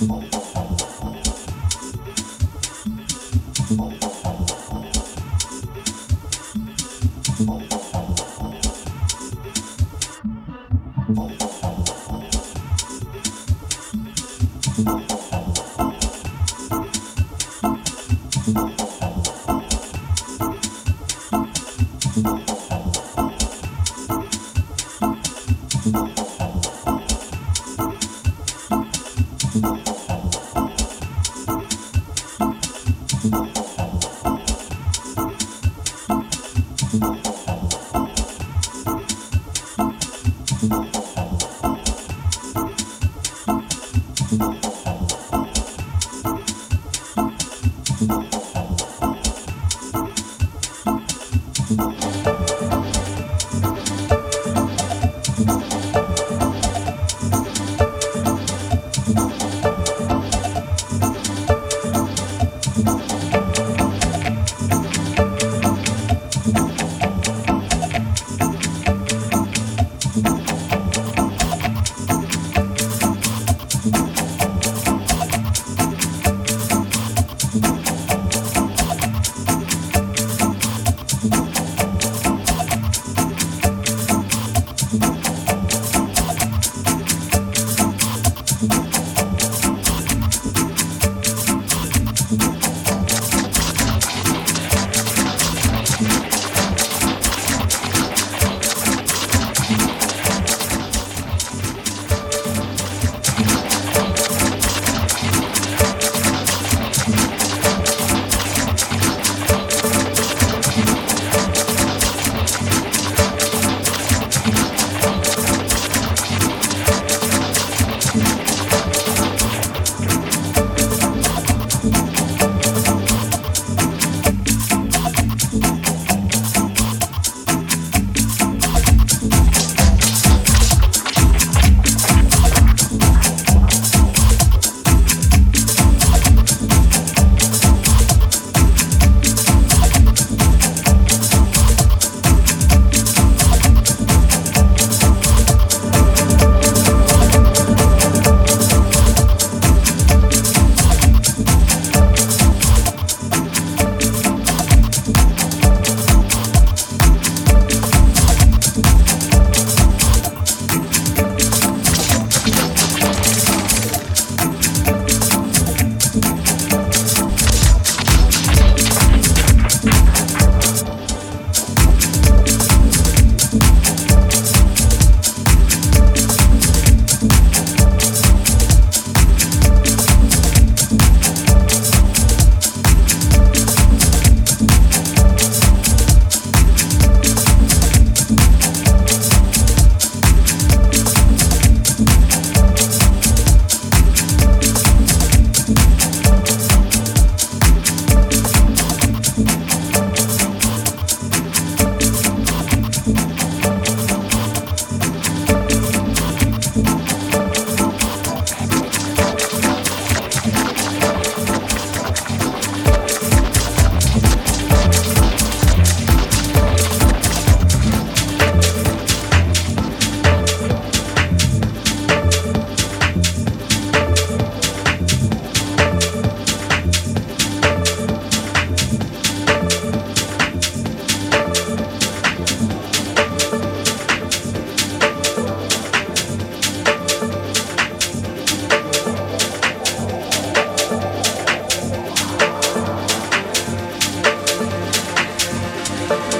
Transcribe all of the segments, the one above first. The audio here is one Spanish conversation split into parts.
Oh. Bye.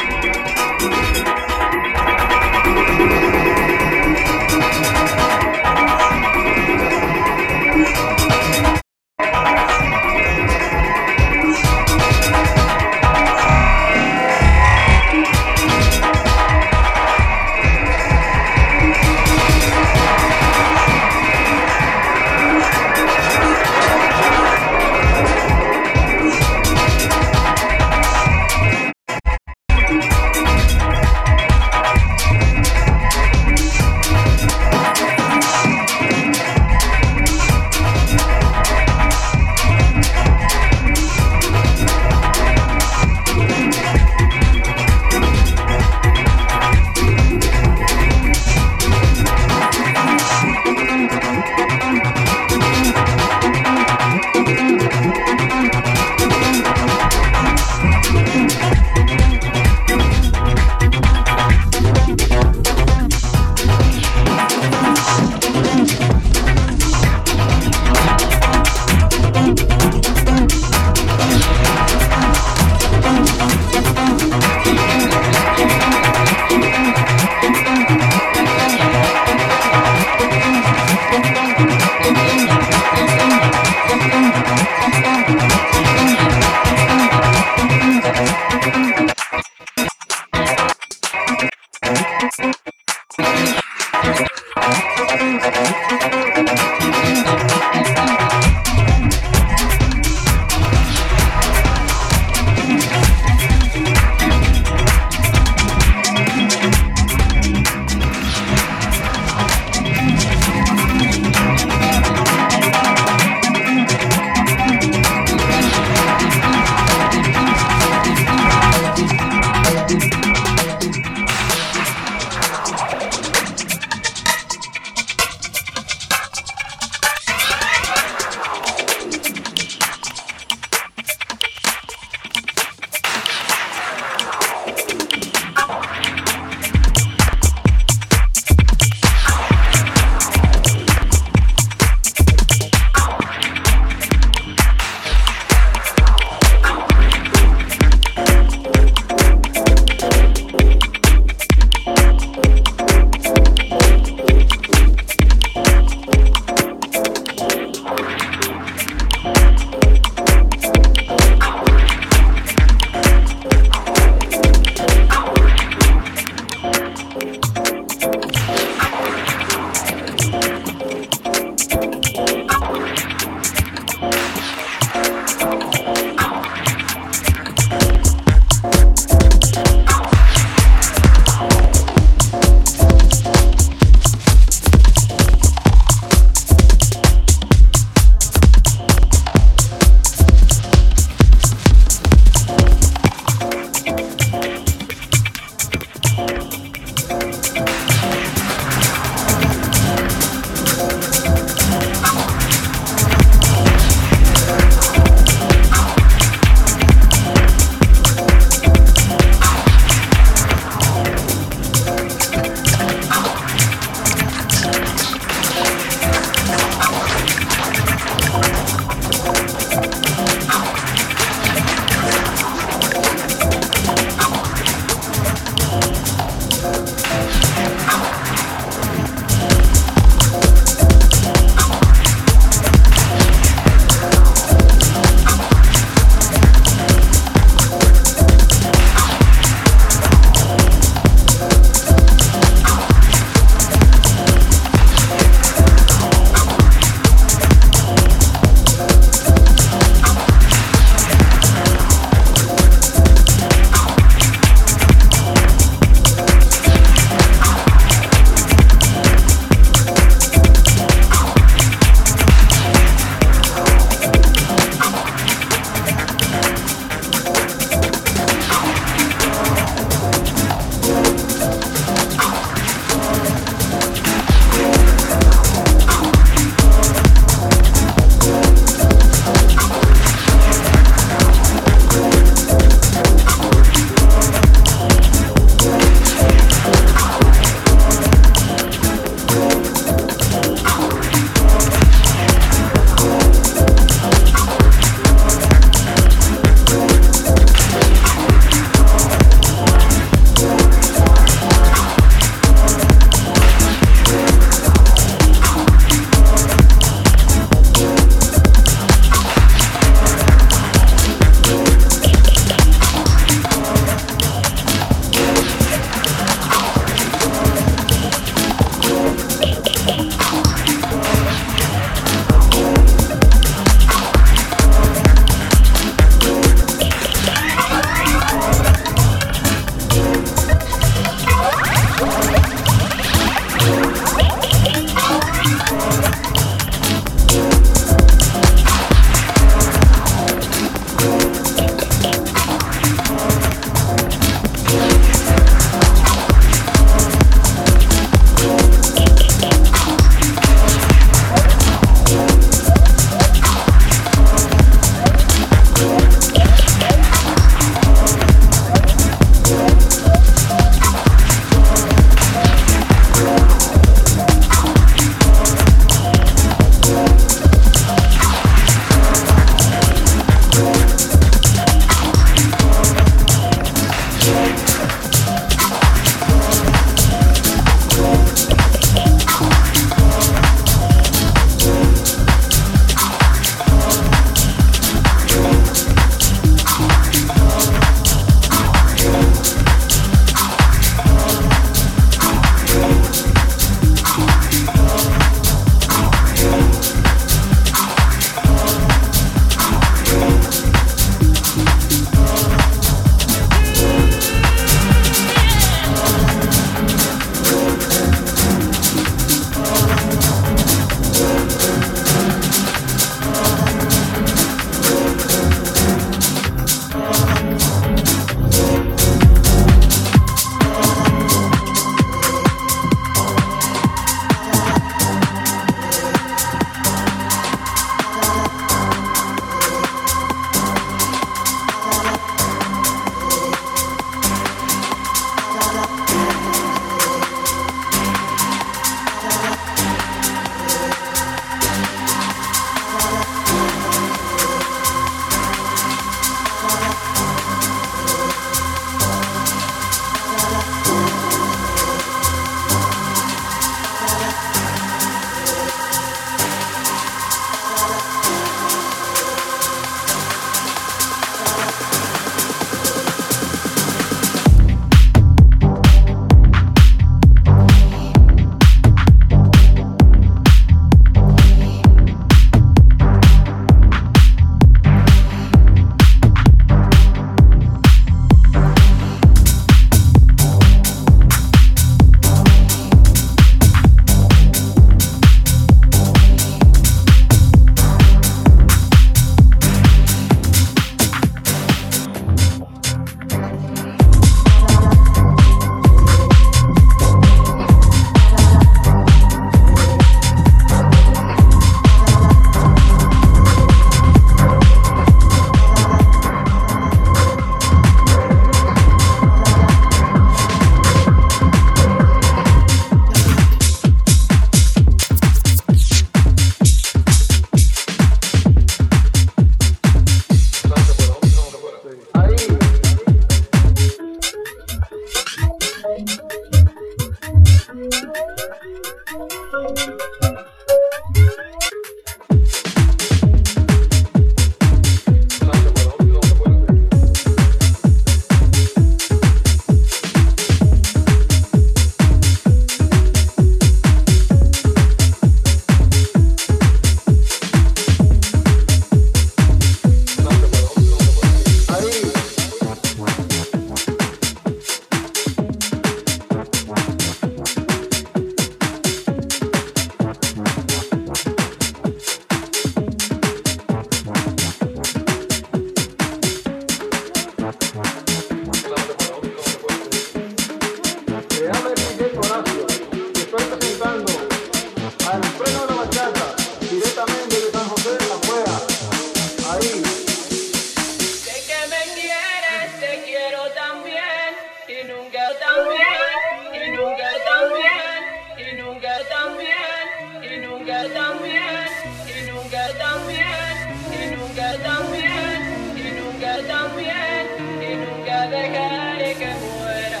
que muera.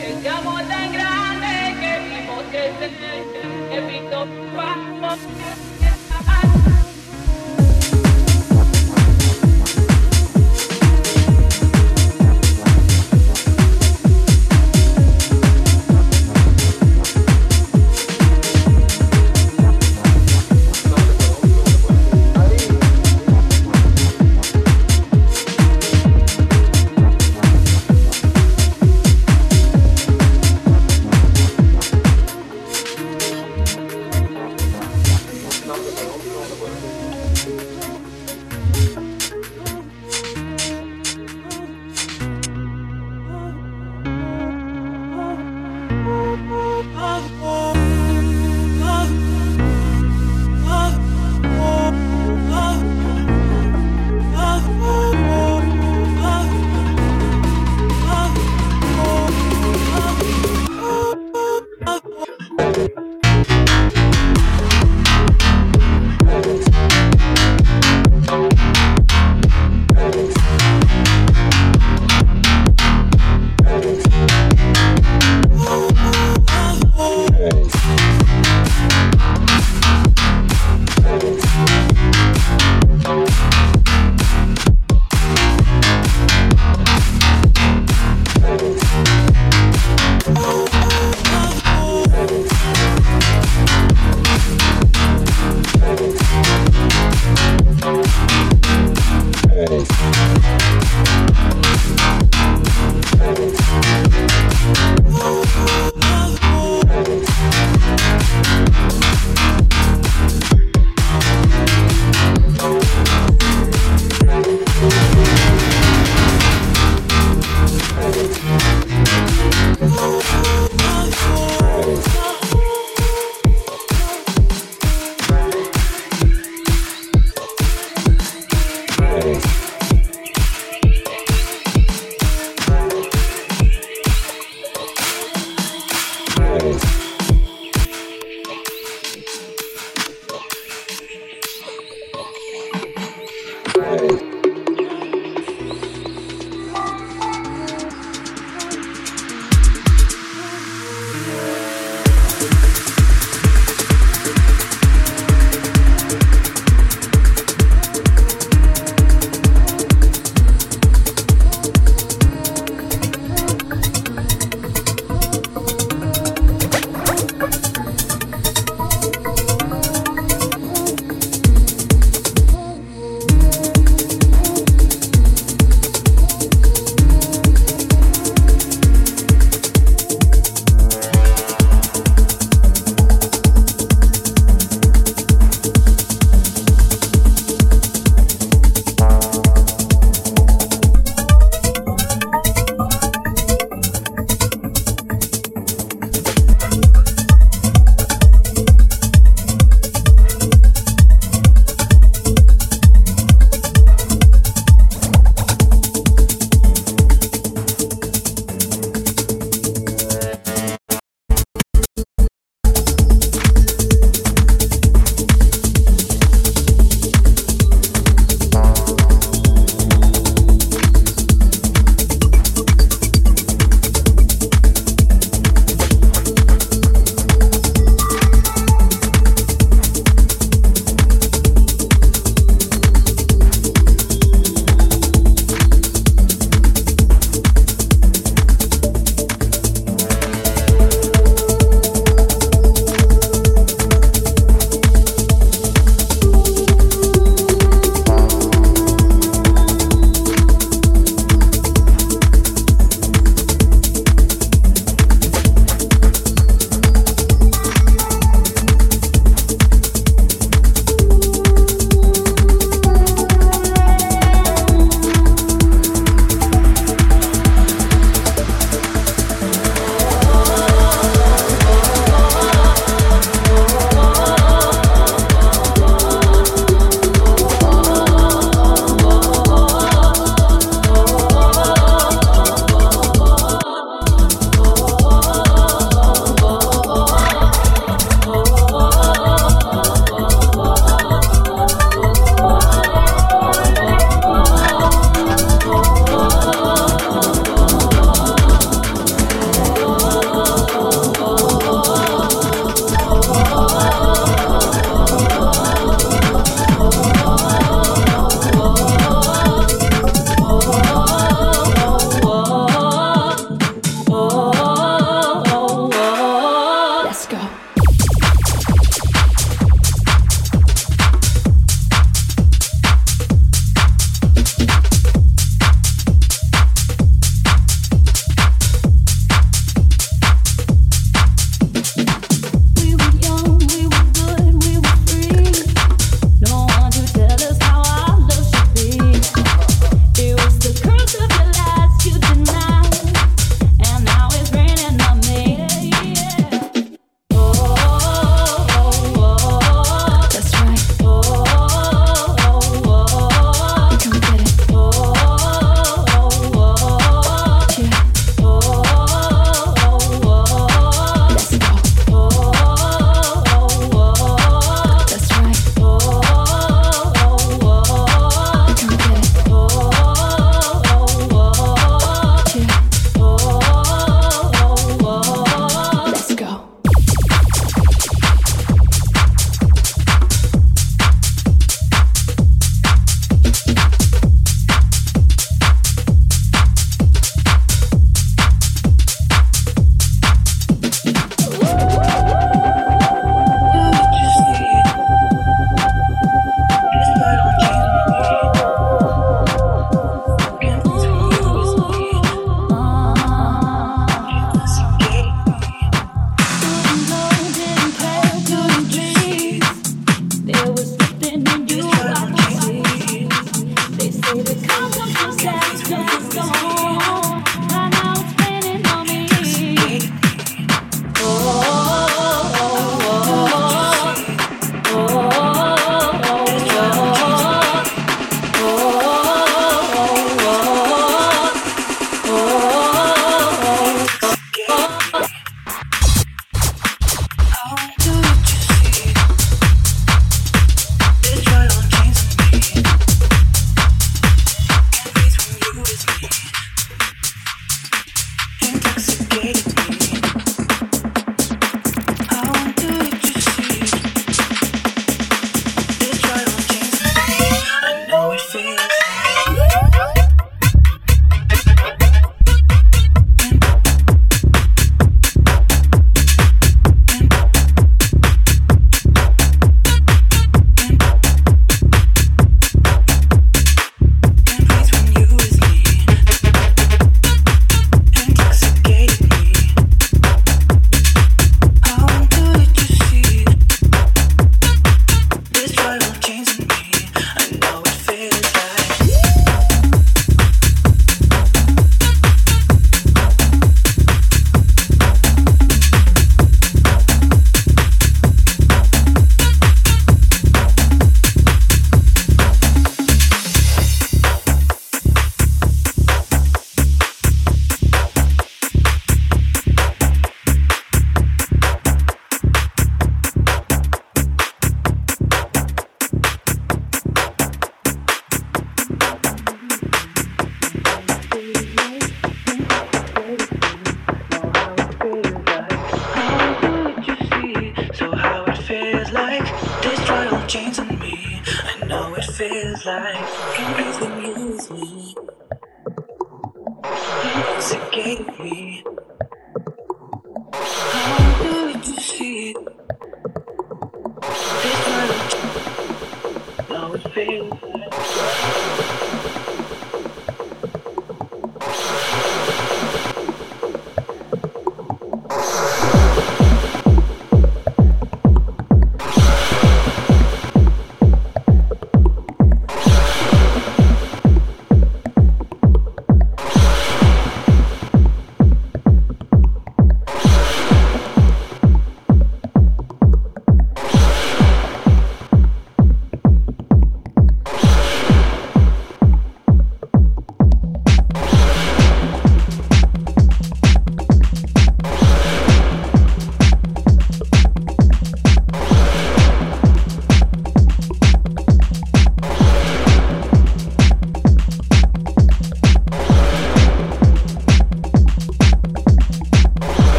Ese amor tan grande que vimos crecer, que pintó vamos.